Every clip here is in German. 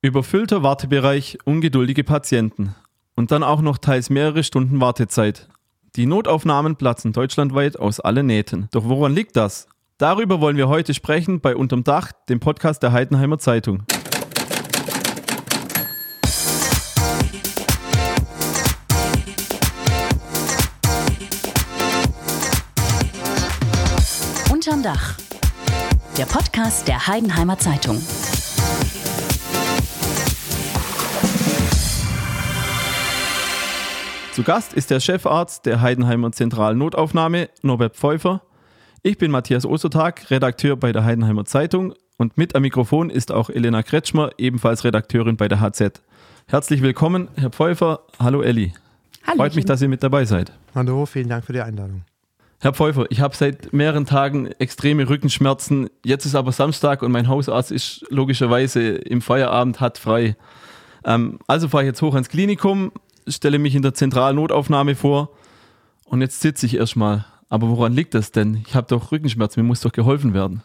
Überfüllter Wartebereich, ungeduldige Patienten. Und dann auch noch teils mehrere Stunden Wartezeit. Die Notaufnahmen platzen deutschlandweit aus allen Nähten. Doch woran liegt das? Darüber wollen wir heute sprechen bei Unterm Dach, dem Podcast der Heidenheimer Zeitung. Unterm Dach. Der Podcast der Heidenheimer Zeitung. Zu Gast ist der Chefarzt der Heidenheimer Zentralnotaufnahme, Norbert Pfeuffer. Ich bin Matthias Ostertag, Redakteur bei der Heidenheimer Zeitung und mit am Mikrofon ist auch Elena Kretschmer, ebenfalls Redakteurin bei der HZ. Herzlich willkommen, Herr Pfeuffer. Hallo Elli. Hallo. Freut mich, dass ihr mit dabei seid. Hallo, vielen Dank für die Einladung. Herr Pfeuffer, ich habe seit mehreren Tagen extreme Rückenschmerzen. Jetzt ist aber Samstag und mein Hausarzt ist logischerweise im Feierabend, hat frei. Ähm, also fahre ich jetzt hoch ans Klinikum, stelle mich in der Zentralnotaufnahme vor und jetzt sitze ich erstmal. Aber woran liegt das denn? Ich habe doch Rückenschmerzen, mir muss doch geholfen werden.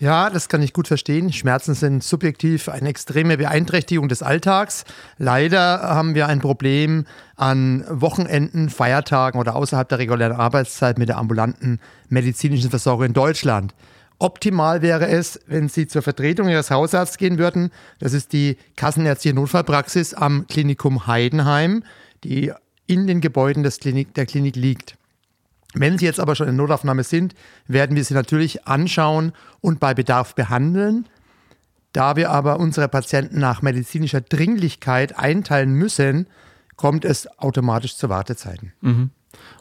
Ja, das kann ich gut verstehen. Schmerzen sind subjektiv eine extreme Beeinträchtigung des Alltags. Leider haben wir ein Problem an Wochenenden, Feiertagen oder außerhalb der regulären Arbeitszeit mit der ambulanten medizinischen Versorgung in Deutschland. Optimal wäre es, wenn Sie zur Vertretung Ihres Hausarztes gehen würden. Das ist die Kassenärztliche Notfallpraxis am Klinikum Heidenheim, die in den Gebäuden des Klinik, der Klinik liegt. Wenn Sie jetzt aber schon in Notaufnahme sind, werden wir Sie natürlich anschauen und bei Bedarf behandeln. Da wir aber unsere Patienten nach medizinischer Dringlichkeit einteilen müssen, kommt es automatisch zu Wartezeiten. Mhm.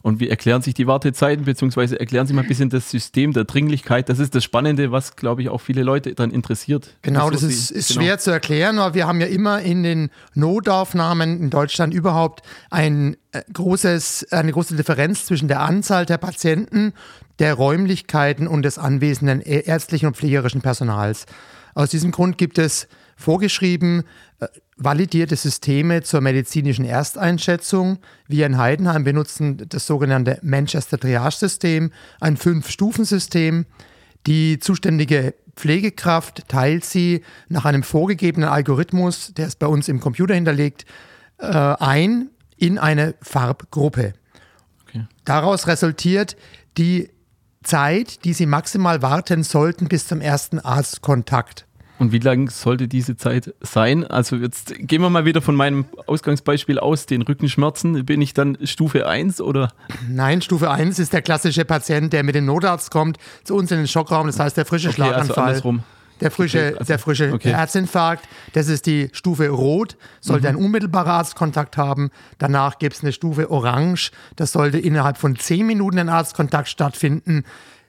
Und wie erklären sich die Wartezeiten, beziehungsweise erklären Sie mal ein bisschen das System der Dringlichkeit? Das ist das Spannende, was, glaube ich, auch viele Leute dann interessiert. Genau, das ist, ist genau. schwer zu erklären, aber wir haben ja immer in den Notaufnahmen in Deutschland überhaupt ein äh, großes, eine große Differenz zwischen der Anzahl der Patienten, der Räumlichkeiten und des anwesenden ärztlichen und pflegerischen Personals. Aus diesem Grund gibt es vorgeschrieben äh, validierte Systeme zur medizinischen Ersteinschätzung. Wir in Heidenheim benutzen das sogenannte Manchester Triage-System, ein Fünf-Stufen-System. Die zuständige Pflegekraft teilt sie nach einem vorgegebenen Algorithmus, der ist bei uns im Computer hinterlegt, äh, ein in eine Farbgruppe. Okay. Daraus resultiert die Zeit, die sie maximal warten sollten bis zum ersten Arztkontakt. Und wie lang sollte diese Zeit sein? Also jetzt gehen wir mal wieder von meinem Ausgangsbeispiel aus, den Rückenschmerzen. Bin ich dann Stufe 1 oder? Nein, Stufe 1 ist der klassische Patient, der mit dem Notarzt kommt, zu uns in den Schockraum, das heißt der frische okay, also Schlaganfall. Also der frische, okay, also, der frische okay. Herzinfarkt, das ist die Stufe Rot, sollte mhm. ein unmittelbarer Arztkontakt haben. Danach gibt es eine Stufe Orange, das sollte innerhalb von 10 Minuten ein Arztkontakt stattfinden.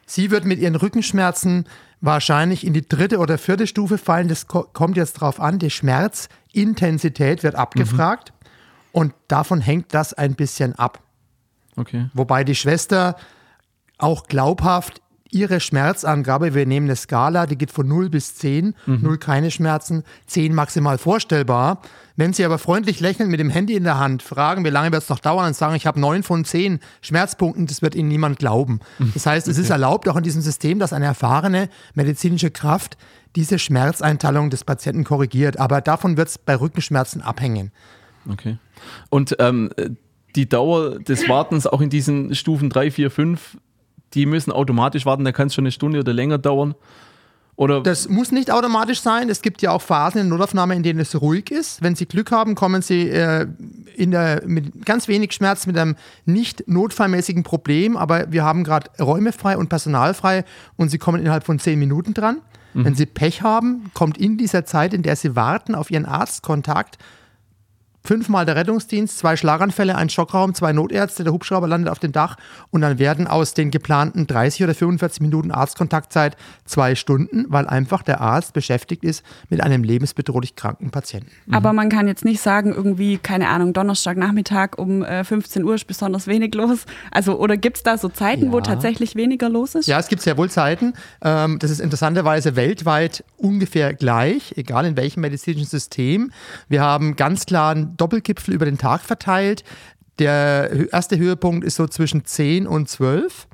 Sie wird mit ihren Rückenschmerzen wahrscheinlich in die dritte oder vierte Stufe fallen. Das kommt jetzt drauf an. Die Schmerzintensität wird abgefragt mhm. und davon hängt das ein bisschen ab. Okay. Wobei die Schwester auch glaubhaft ihre Schmerzangabe, wir nehmen eine Skala, die geht von 0 bis 10, mhm. 0 keine Schmerzen, 10 maximal vorstellbar. Wenn Sie aber freundlich lächeln mit dem Handy in der Hand, fragen, wie lange wird es noch dauern und sagen, ich habe 9 von 10 Schmerzpunkten, das wird Ihnen niemand glauben. Das heißt, es ist erlaubt auch in diesem System, dass eine erfahrene medizinische Kraft diese Schmerzeinteilung des Patienten korrigiert. Aber davon wird es bei Rückenschmerzen abhängen. Okay. Und ähm, die Dauer des Wartens auch in diesen Stufen 3, 4, 5 die müssen automatisch warten, da kann es schon eine Stunde oder länger dauern. Oder das muss nicht automatisch sein. Es gibt ja auch Phasen in der Notaufnahme, in denen es ruhig ist. Wenn Sie Glück haben, kommen Sie äh, in der, mit ganz wenig Schmerz mit einem nicht notfallmäßigen Problem, aber wir haben gerade Räume frei und Personal frei und Sie kommen innerhalb von zehn Minuten dran. Mhm. Wenn Sie Pech haben, kommt in dieser Zeit, in der Sie warten auf Ihren Arztkontakt, fünfmal der Rettungsdienst, zwei Schlaganfälle, ein Schockraum, zwei Notärzte, der Hubschrauber landet auf dem Dach und dann werden aus den geplanten 30 oder 45 Minuten Arztkontaktzeit zwei Stunden, weil einfach der Arzt beschäftigt ist mit einem lebensbedrohlich kranken Patienten. Mhm. Aber man kann jetzt nicht sagen, irgendwie, keine Ahnung, Donnerstagnachmittag um 15 äh, Uhr ist besonders wenig los. Also, oder gibt es da so Zeiten, ja. wo tatsächlich weniger los ist? Ja, es gibt sehr wohl Zeiten. Ähm, das ist interessanterweise weltweit ungefähr gleich, egal in welchem medizinischen System. Wir haben ganz klar einen Doppelgipfel über den Tag verteilt. Der erste Höhepunkt ist so zwischen 10 und 12.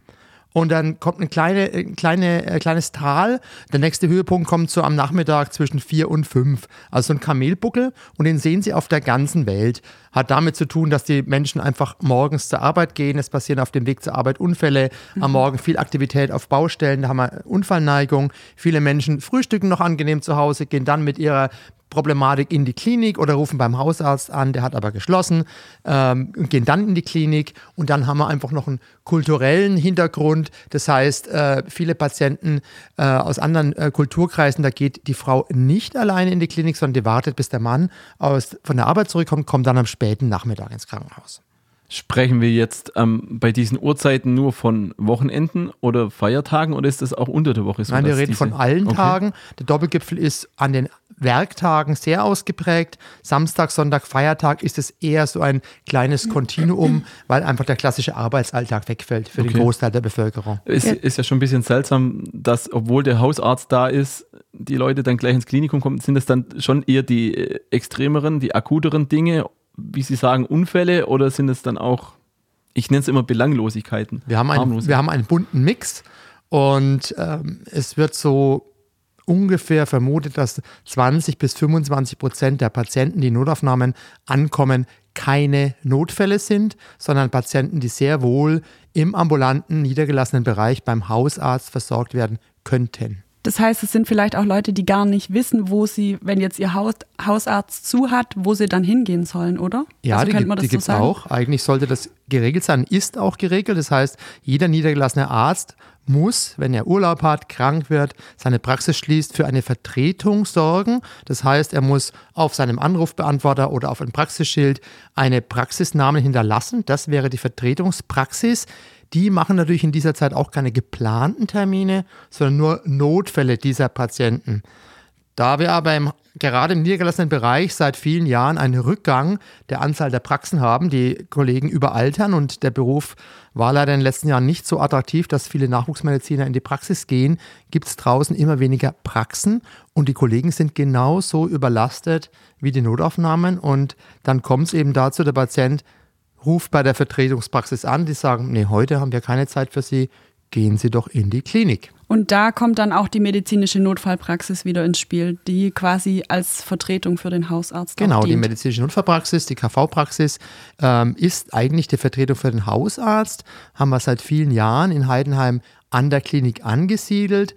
und dann kommt ein kleine, kleine, äh, kleines Tal. Der nächste Höhepunkt kommt so am Nachmittag zwischen vier und fünf. Also so ein Kamelbuckel und den sehen Sie auf der ganzen Welt. Hat damit zu tun, dass die Menschen einfach morgens zur Arbeit gehen. Es passieren auf dem Weg zur Arbeit Unfälle. Am mhm. Morgen viel Aktivität auf Baustellen, da haben wir Unfallneigung. Viele Menschen frühstücken noch angenehm zu Hause, gehen dann mit ihrer Problematik in die Klinik oder rufen beim Hausarzt an, der hat aber geschlossen, ähm, gehen dann in die Klinik und dann haben wir einfach noch einen kulturellen Hintergrund. Das heißt, äh, viele Patienten äh, aus anderen äh, Kulturkreisen, da geht die Frau nicht alleine in die Klinik, sondern die wartet, bis der Mann aus, von der Arbeit zurückkommt, kommt dann am späten Nachmittag ins Krankenhaus. Sprechen wir jetzt ähm, bei diesen Uhrzeiten nur von Wochenenden oder Feiertagen oder ist das auch unter der Woche so? Nein, wir reden von allen okay. Tagen. Der Doppelgipfel ist an den Werktagen sehr ausgeprägt. Samstag, Sonntag, Feiertag ist es eher so ein kleines Kontinuum, weil einfach der klassische Arbeitsalltag wegfällt für okay. den Großteil der Bevölkerung. Es ist ja schon ein bisschen seltsam, dass, obwohl der Hausarzt da ist, die Leute dann gleich ins Klinikum kommen. Sind das dann schon eher die äh, extremeren, die akuteren Dinge, wie Sie sagen, Unfälle oder sind es dann auch, ich nenne es immer Belanglosigkeiten? Wir haben, einen, wir haben einen bunten Mix und ähm, es wird so ungefähr vermutet, dass 20 bis 25 Prozent der Patienten, die in Notaufnahmen ankommen, keine Notfälle sind, sondern Patienten, die sehr wohl im ambulanten, niedergelassenen Bereich beim Hausarzt versorgt werden könnten. Das heißt, es sind vielleicht auch Leute, die gar nicht wissen, wo sie, wenn jetzt ihr Haus, Hausarzt zu hat, wo sie dann hingehen sollen, oder? Ja, also die, die gibt es so auch. Eigentlich sollte das geregelt sein, ist auch geregelt. Das heißt, jeder niedergelassene Arzt muss, wenn er Urlaub hat, krank wird, seine Praxis schließt, für eine Vertretung sorgen. Das heißt, er muss auf seinem Anrufbeantworter oder auf einem Praxisschild eine Praxisnamen hinterlassen. Das wäre die Vertretungspraxis. Die machen natürlich in dieser Zeit auch keine geplanten Termine, sondern nur Notfälle dieser Patienten. Da wir aber im, gerade im niedergelassenen Bereich seit vielen Jahren einen Rückgang der Anzahl der Praxen haben, die Kollegen überaltern und der Beruf war leider in den letzten Jahren nicht so attraktiv, dass viele Nachwuchsmediziner in die Praxis gehen, gibt es draußen immer weniger Praxen und die Kollegen sind genauso überlastet wie die Notaufnahmen und dann kommt es eben dazu, der Patient ruft bei der Vertretungspraxis an, die sagen, nee, heute haben wir keine Zeit für Sie, gehen Sie doch in die Klinik. Und da kommt dann auch die medizinische Notfallpraxis wieder ins Spiel, die quasi als Vertretung für den Hausarzt Genau, die medizinische Notfallpraxis, die KV-Praxis, ähm, ist eigentlich die Vertretung für den Hausarzt. Haben wir seit vielen Jahren in Heidenheim an der Klinik angesiedelt.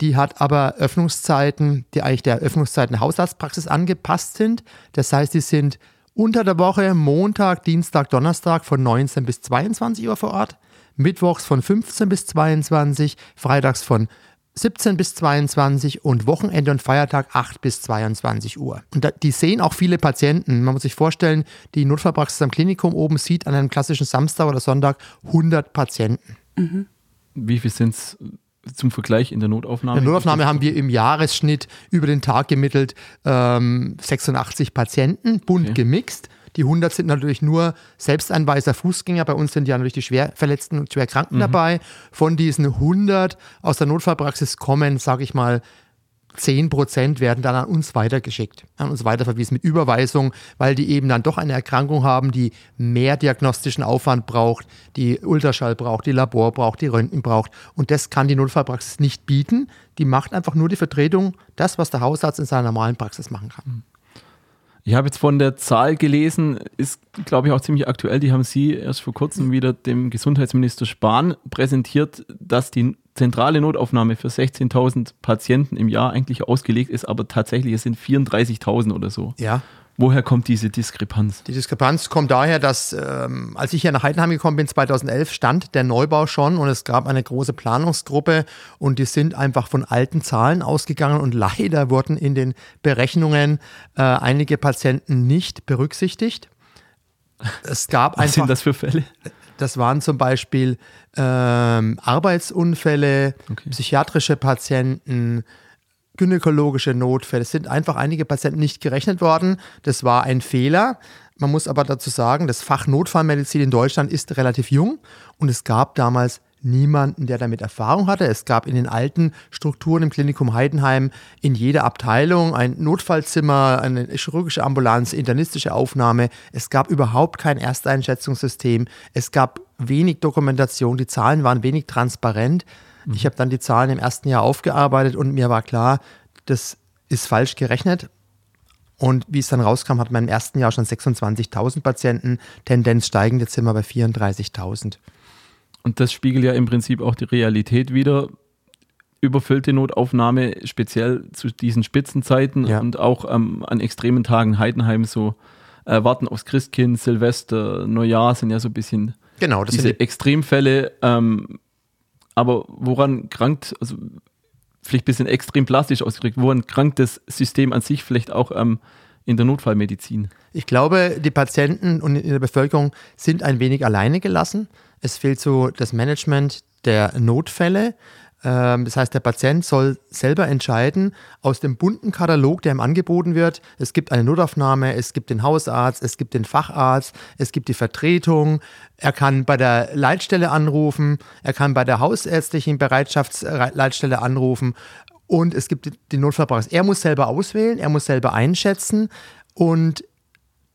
Die hat aber Öffnungszeiten, die eigentlich der Öffnungszeiten der Hausarztpraxis angepasst sind. Das heißt, die sind unter der Woche Montag, Dienstag, Donnerstag von 19 bis 22 Uhr vor Ort mittwochs von 15 bis 22, freitags von 17 bis 22 und Wochenende und Feiertag 8 bis 22 Uhr. Und da, die sehen auch viele Patienten. Man muss sich vorstellen, die Notfallpraxis am Klinikum oben sieht an einem klassischen Samstag oder Sonntag 100 Patienten. Mhm. Wie viel sind es zum Vergleich in der Notaufnahme? In der Notaufnahme haben wir im Jahresschnitt über den Tag gemittelt ähm, 86 Patienten, bunt okay. gemixt. Die 100 sind natürlich nur Selbsteinweiser Fußgänger. Bei uns sind ja natürlich die Schwerverletzten und Schwerkranken mhm. dabei. Von diesen 100 aus der Notfallpraxis kommen, sage ich mal, 10 Prozent werden dann an uns weitergeschickt, an uns weiterverwiesen mit Überweisung, weil die eben dann doch eine Erkrankung haben, die mehr diagnostischen Aufwand braucht, die Ultraschall braucht, die Labor braucht, die Röntgen braucht. Und das kann die Notfallpraxis nicht bieten. Die macht einfach nur die Vertretung, das, was der Hausarzt in seiner normalen Praxis machen kann. Ich habe jetzt von der Zahl gelesen, ist, glaube ich, auch ziemlich aktuell. Die haben Sie erst vor kurzem wieder dem Gesundheitsminister Spahn präsentiert, dass die zentrale Notaufnahme für 16.000 Patienten im Jahr eigentlich ausgelegt ist, aber tatsächlich es sind 34.000 oder so. Ja. Woher kommt diese Diskrepanz? Die Diskrepanz kommt daher, dass ähm, als ich hier nach Heidenheim gekommen bin, 2011, stand der Neubau schon und es gab eine große Planungsgruppe und die sind einfach von alten Zahlen ausgegangen und leider wurden in den Berechnungen äh, einige Patienten nicht berücksichtigt. Es gab Was einfach, sind das für Fälle? Das waren zum Beispiel ähm, Arbeitsunfälle, okay. psychiatrische Patienten, gynäkologische Notfälle. Es sind einfach einige Patienten nicht gerechnet worden. Das war ein Fehler. Man muss aber dazu sagen, das Fach Notfallmedizin in Deutschland ist relativ jung und es gab damals niemanden, der damit Erfahrung hatte. Es gab in den alten Strukturen im Klinikum Heidenheim in jeder Abteilung ein Notfallzimmer, eine chirurgische Ambulanz, internistische Aufnahme. Es gab überhaupt kein Ersteinschätzungssystem. Es gab wenig Dokumentation. Die Zahlen waren wenig transparent. Mhm. Ich habe dann die Zahlen im ersten Jahr aufgearbeitet und mir war klar, das ist falsch gerechnet. Und wie es dann rauskam, hat man im ersten Jahr schon 26.000 Patienten, Tendenz steigende Zimmer bei 34.000. Und das spiegelt ja im Prinzip auch die Realität wieder. Überfüllte Notaufnahme, speziell zu diesen Spitzenzeiten ja. und auch ähm, an extremen Tagen Heidenheim so äh, warten aufs Christkind, Silvester, Neujahr sind ja so ein bisschen genau, diese Extremfälle. Ähm, aber woran krankt, also vielleicht ein bisschen extrem plastisch ausgedrückt, woran krankt das System an sich vielleicht auch ähm, in der Notfallmedizin? Ich glaube, die Patienten und in der Bevölkerung sind ein wenig alleine gelassen. Es fehlt so das Management der Notfälle. Ähm, das heißt, der Patient soll selber entscheiden aus dem bunten Katalog, der ihm angeboten wird. Es gibt eine Notaufnahme, es gibt den Hausarzt, es gibt den Facharzt, es gibt die Vertretung. Er kann bei der Leitstelle anrufen, er kann bei der hausärztlichen Bereitschaftsleitstelle anrufen und es gibt den Notfallpraxis. Er muss selber auswählen, er muss selber einschätzen und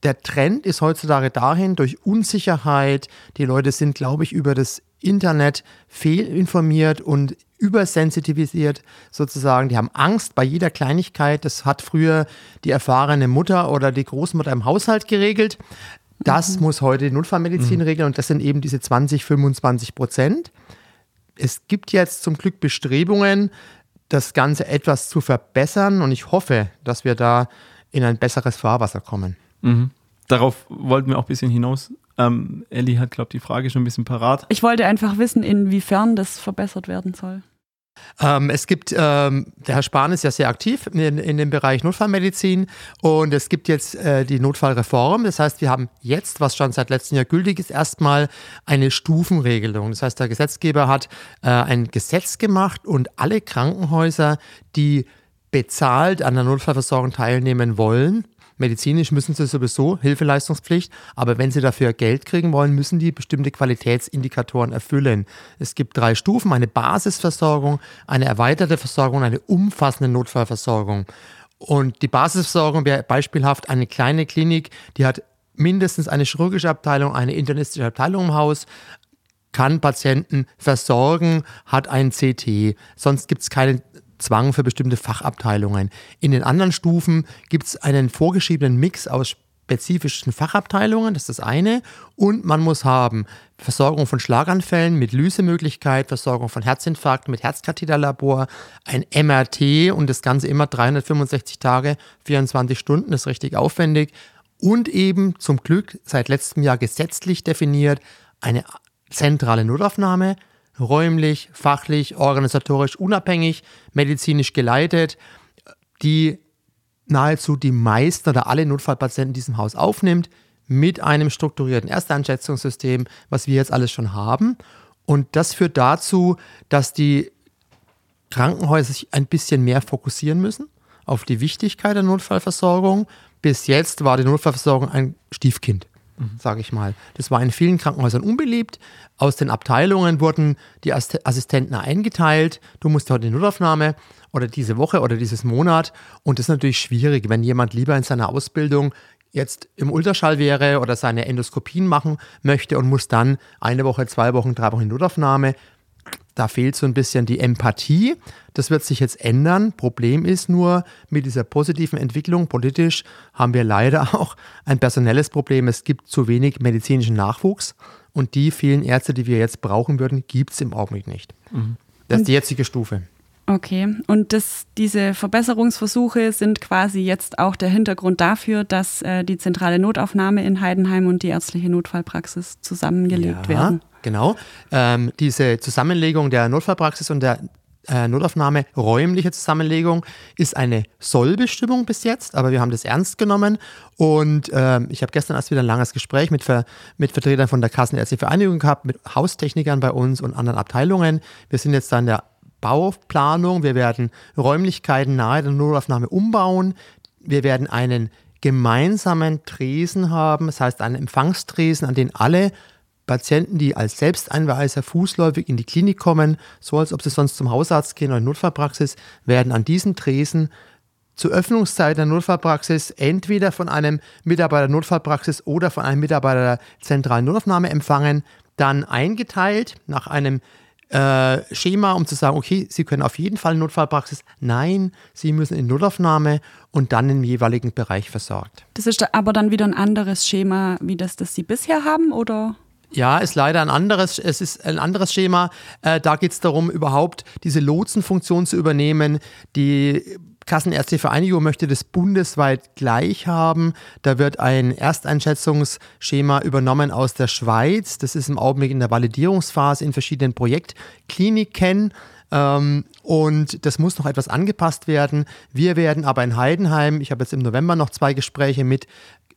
der Trend ist heutzutage dahin, durch Unsicherheit, die Leute sind, glaube ich, über das Internet fehlinformiert und übersensitivisiert sozusagen. Die haben Angst bei jeder Kleinigkeit. Das hat früher die erfahrene Mutter oder die Großmutter im Haushalt geregelt. Das mhm. muss heute die Notfallmedizin mhm. regeln und das sind eben diese 20, 25 Prozent. Es gibt jetzt zum Glück Bestrebungen, das Ganze etwas zu verbessern und ich hoffe, dass wir da in ein besseres Fahrwasser kommen. Mhm. Darauf wollten wir auch ein bisschen hinaus. Ähm, Ellie hat, glaube ich, die Frage schon ein bisschen parat. Ich wollte einfach wissen, inwiefern das verbessert werden soll. Ähm, es gibt, ähm, der Herr Spahn ist ja sehr aktiv in, in dem Bereich Notfallmedizin und es gibt jetzt äh, die Notfallreform. Das heißt, wir haben jetzt, was schon seit letztem Jahr gültig ist, erstmal eine Stufenregelung. Das heißt, der Gesetzgeber hat äh, ein Gesetz gemacht und alle Krankenhäuser, die bezahlt an der Notfallversorgung teilnehmen wollen, Medizinisch müssen sie sowieso Hilfeleistungspflicht, aber wenn sie dafür Geld kriegen wollen, müssen die bestimmte Qualitätsindikatoren erfüllen. Es gibt drei Stufen, eine Basisversorgung, eine erweiterte Versorgung und eine umfassende Notfallversorgung. Und die Basisversorgung wäre beispielhaft eine kleine Klinik, die hat mindestens eine chirurgische Abteilung, eine internistische Abteilung im Haus, kann Patienten versorgen, hat ein CT. Sonst gibt es keine Zwang für bestimmte Fachabteilungen. In den anderen Stufen gibt es einen vorgeschriebenen Mix aus spezifischen Fachabteilungen, das ist das eine. Und man muss haben Versorgung von Schlaganfällen mit Lysemöglichkeit, Versorgung von Herzinfarkten mit Herzkatheterlabor, ein MRT und das Ganze immer 365 Tage, 24 Stunden, das ist richtig aufwendig. Und eben zum Glück seit letztem Jahr gesetzlich definiert eine zentrale Notaufnahme, räumlich, fachlich, organisatorisch unabhängig, medizinisch geleitet, die nahezu die meisten oder alle Notfallpatienten in diesem Haus aufnimmt, mit einem strukturierten Ersteinschätzungssystem, was wir jetzt alles schon haben. Und das führt dazu, dass die Krankenhäuser sich ein bisschen mehr fokussieren müssen auf die Wichtigkeit der Notfallversorgung. Bis jetzt war die Notfallversorgung ein Stiefkind mhm. sage ich mal. Das war in vielen Krankenhäusern unbeliebt. Aus den Abteilungen wurden die Assistenten eingeteilt. Du musst heute in Notaufnahme oder diese Woche oder dieses Monat. Und das ist natürlich schwierig, wenn jemand lieber in seiner Ausbildung jetzt im Ultraschall wäre oder seine Endoskopien machen möchte und muss dann eine Woche, zwei Wochen, drei Wochen in Notaufnahme. Da fehlt so ein bisschen die Empathie. Das wird sich jetzt ändern. Problem ist nur, mit dieser positiven Entwicklung politisch haben wir leider auch ein personelles Problem. Es gibt zu wenig medizinischen Nachwuchs und die vielen Ärzte, die wir jetzt brauchen würden, gibt es im Augenblick nicht. Mhm. Das ist die jetzige Stufe. Okay, und das, diese Verbesserungsversuche sind quasi jetzt auch der Hintergrund dafür, dass äh, die zentrale Notaufnahme in Heidenheim und die ärztliche Notfallpraxis zusammengelegt ja, werden. Genau. Ähm, diese Zusammenlegung der Notfallpraxis und der äh, Notaufnahme, räumliche Zusammenlegung, ist eine Sollbestimmung bis jetzt, aber wir haben das ernst genommen und ähm, ich habe gestern erst wieder ein langes Gespräch mit, Ver mit Vertretern von der Kassenärztlichen Vereinigung gehabt, mit Haustechnikern bei uns und anderen Abteilungen. Wir sind jetzt da in der Bauplanung, wir werden Räumlichkeiten nahe der Notaufnahme umbauen, wir werden einen gemeinsamen Tresen haben, das heißt einen Empfangstresen, an den alle Patienten, die als Selbsteinweiser fußläufig in die Klinik kommen, so als ob sie sonst zum Hausarzt gehen oder in Notfallpraxis, werden an diesem Tresen zur Öffnungszeit der Notfallpraxis entweder von einem Mitarbeiter der Notfallpraxis oder von einem Mitarbeiter der zentralen Notaufnahme empfangen, dann eingeteilt nach einem äh, Schema, um zu sagen, okay, Sie können auf jeden Fall Notfallpraxis. Nein, Sie müssen in Notaufnahme und dann im jeweiligen Bereich versorgt. Das ist aber dann wieder ein anderes Schema, wie das, das Sie bisher haben, oder? Ja, ist leider ein anderes, es ist ein anderes Schema. Äh, da geht es darum, überhaupt diese Lotsenfunktion zu übernehmen. Die Kassenärztliche Vereinigung möchte das bundesweit gleich haben. Da wird ein Ersteinschätzungsschema übernommen aus der Schweiz. Das ist im Augenblick in der Validierungsphase in verschiedenen Projektkliniken. Ähm, und das muss noch etwas angepasst werden. Wir werden aber in Heidenheim, ich habe jetzt im November noch zwei Gespräche mit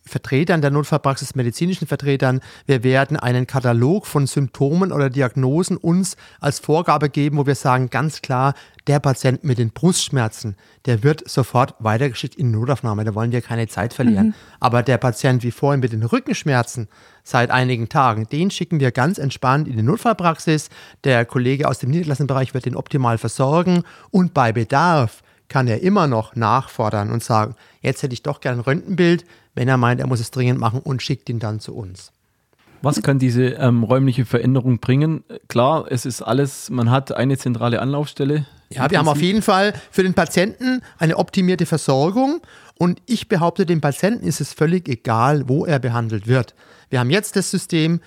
Vertretern der Notfallpraxis, medizinischen Vertretern, wir werden einen Katalog von Symptomen oder Diagnosen uns als Vorgabe geben, wo wir sagen, ganz klar, der Patient mit den Brustschmerzen, der wird sofort weitergeschickt in Notaufnahme, da wollen wir keine Zeit verlieren. Mhm. Aber der Patient wie vorhin mit den Rückenschmerzen seit einigen Tagen, den schicken wir ganz entspannt in die Notfallpraxis. Der Kollege aus dem Niedergelassenenbereich wird den optimal versorgen und bei Bedarf kann er immer noch nachfordern und sagen, jetzt hätte ich doch gerne ein Röntgenbild, wenn er meint, er muss es dringend machen und schickt ihn dann zu uns. Was kann diese ähm, räumliche Veränderung bringen? Klar, es ist alles, man hat eine zentrale Anlaufstelle. Ja, wir haben auf jeden Fall für den Patienten eine optimierte Versorgung und ich behaupte, dem Patienten ist es völlig egal, wo er behandelt wird. Wir haben jetzt das System,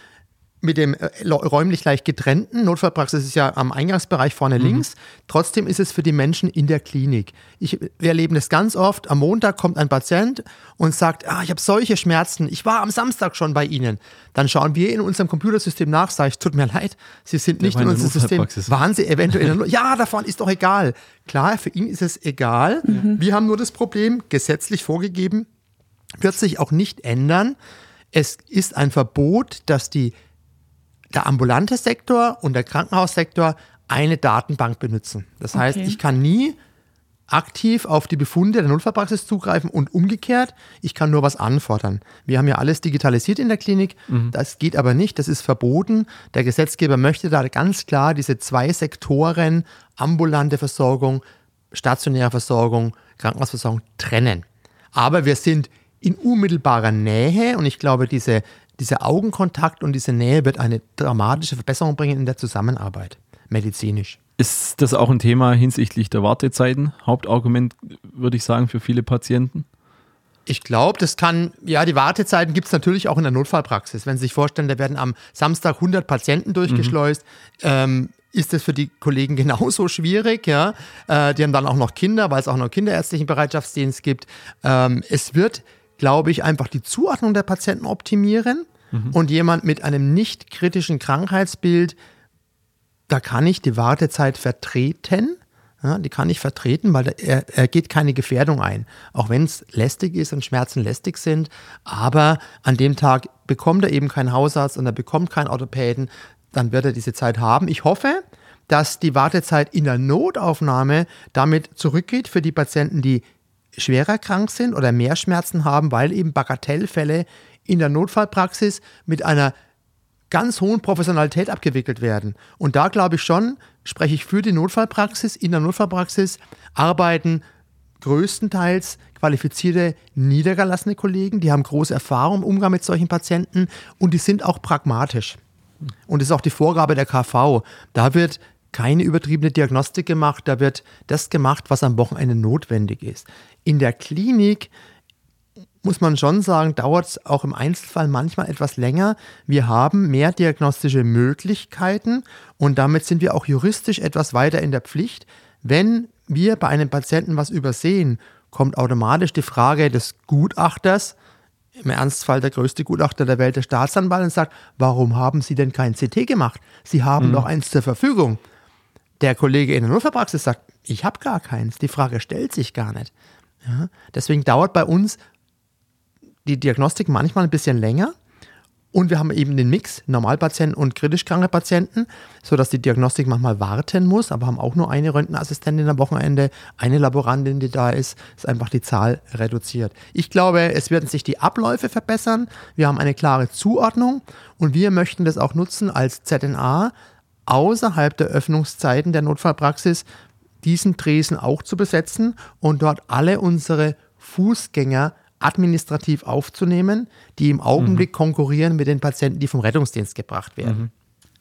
mit dem äh, räumlich leicht getrennten. Notfallpraxis ist ja am Eingangsbereich vorne mhm. links. Trotzdem ist es für die Menschen in der Klinik. Ich, wir erleben das ganz oft. Am Montag kommt ein Patient und sagt, ah, ich habe solche Schmerzen. Ich war am Samstag schon bei Ihnen. Dann schauen wir in unserem Computersystem nach, sage ich, tut mir leid, Sie sind nicht in unserem System. Waren Sie eventuell in der Ja, davon ist doch egal. Klar, für ihn ist es egal. Mhm. Wir haben nur das Problem, gesetzlich vorgegeben, wird sich auch nicht ändern. Es ist ein Verbot, dass die der ambulante Sektor und der Krankenhaussektor eine Datenbank benutzen. Das heißt, okay. ich kann nie aktiv auf die Befunde der Notfallpraxis zugreifen und umgekehrt, ich kann nur was anfordern. Wir haben ja alles digitalisiert in der Klinik, mhm. das geht aber nicht, das ist verboten. Der Gesetzgeber möchte da ganz klar diese zwei Sektoren, ambulante Versorgung, stationäre Versorgung, Krankenhausversorgung trennen. Aber wir sind in unmittelbarer Nähe und ich glaube, diese dieser Augenkontakt und diese Nähe wird eine dramatische Verbesserung bringen in der Zusammenarbeit, medizinisch. Ist das auch ein Thema hinsichtlich der Wartezeiten? Hauptargument, würde ich sagen, für viele Patienten? Ich glaube, das kann, ja, die Wartezeiten gibt es natürlich auch in der Notfallpraxis. Wenn Sie sich vorstellen, da werden am Samstag 100 Patienten durchgeschleust, mhm. ähm, ist das für die Kollegen genauso schwierig. Ja? Äh, die haben dann auch noch Kinder, weil es auch noch kinderärztlichen Bereitschaftsdienst gibt. Ähm, es wird glaube ich, einfach die Zuordnung der Patienten optimieren. Mhm. Und jemand mit einem nicht kritischen Krankheitsbild, da kann ich die Wartezeit vertreten. Ja, die kann ich vertreten, weil er, er geht keine Gefährdung ein. Auch wenn es lästig ist und Schmerzen lästig sind. Aber an dem Tag bekommt er eben keinen Hausarzt und er bekommt keinen Orthopäden. Dann wird er diese Zeit haben. Ich hoffe, dass die Wartezeit in der Notaufnahme damit zurückgeht für die Patienten, die schwerer krank sind oder mehr Schmerzen haben, weil eben Bagatellfälle in der Notfallpraxis mit einer ganz hohen Professionalität abgewickelt werden. Und da glaube ich schon, spreche ich für die Notfallpraxis. In der Notfallpraxis arbeiten größtenteils qualifizierte, niedergelassene Kollegen, die haben große Erfahrung im Umgang mit solchen Patienten und die sind auch pragmatisch. Und das ist auch die Vorgabe der KV. Da wird keine übertriebene Diagnostik gemacht, da wird das gemacht, was am Wochenende notwendig ist. In der Klinik muss man schon sagen, dauert es auch im Einzelfall manchmal etwas länger. Wir haben mehr diagnostische Möglichkeiten und damit sind wir auch juristisch etwas weiter in der Pflicht. Wenn wir bei einem Patienten was übersehen, kommt automatisch die Frage des Gutachters, im Ernstfall der größte Gutachter der Welt, der Staatsanwalt, und sagt, warum haben Sie denn kein CT gemacht? Sie haben mhm. doch eins zur Verfügung. Der Kollege in der Notfallpraxis sagt, ich habe gar keins. Die Frage stellt sich gar nicht. Ja? Deswegen dauert bei uns die Diagnostik manchmal ein bisschen länger. Und wir haben eben den Mix Normalpatienten und kritisch kranke Patienten, sodass die Diagnostik manchmal warten muss, aber haben auch nur eine Röntgenassistentin am Wochenende, eine Laborantin, die da ist, ist einfach die Zahl reduziert. Ich glaube, es werden sich die Abläufe verbessern. Wir haben eine klare Zuordnung und wir möchten das auch nutzen als ZNA außerhalb der Öffnungszeiten der Notfallpraxis diesen Tresen auch zu besetzen und dort alle unsere Fußgänger administrativ aufzunehmen, die im Augenblick mhm. konkurrieren mit den Patienten, die vom Rettungsdienst gebracht werden. Mhm.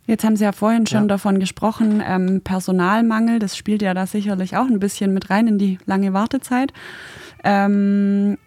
Jetzt haben Sie ja vorhin schon ja. davon gesprochen, ähm, Personalmangel, das spielt ja da sicherlich auch ein bisschen mit rein in die lange Wartezeit. Ähm,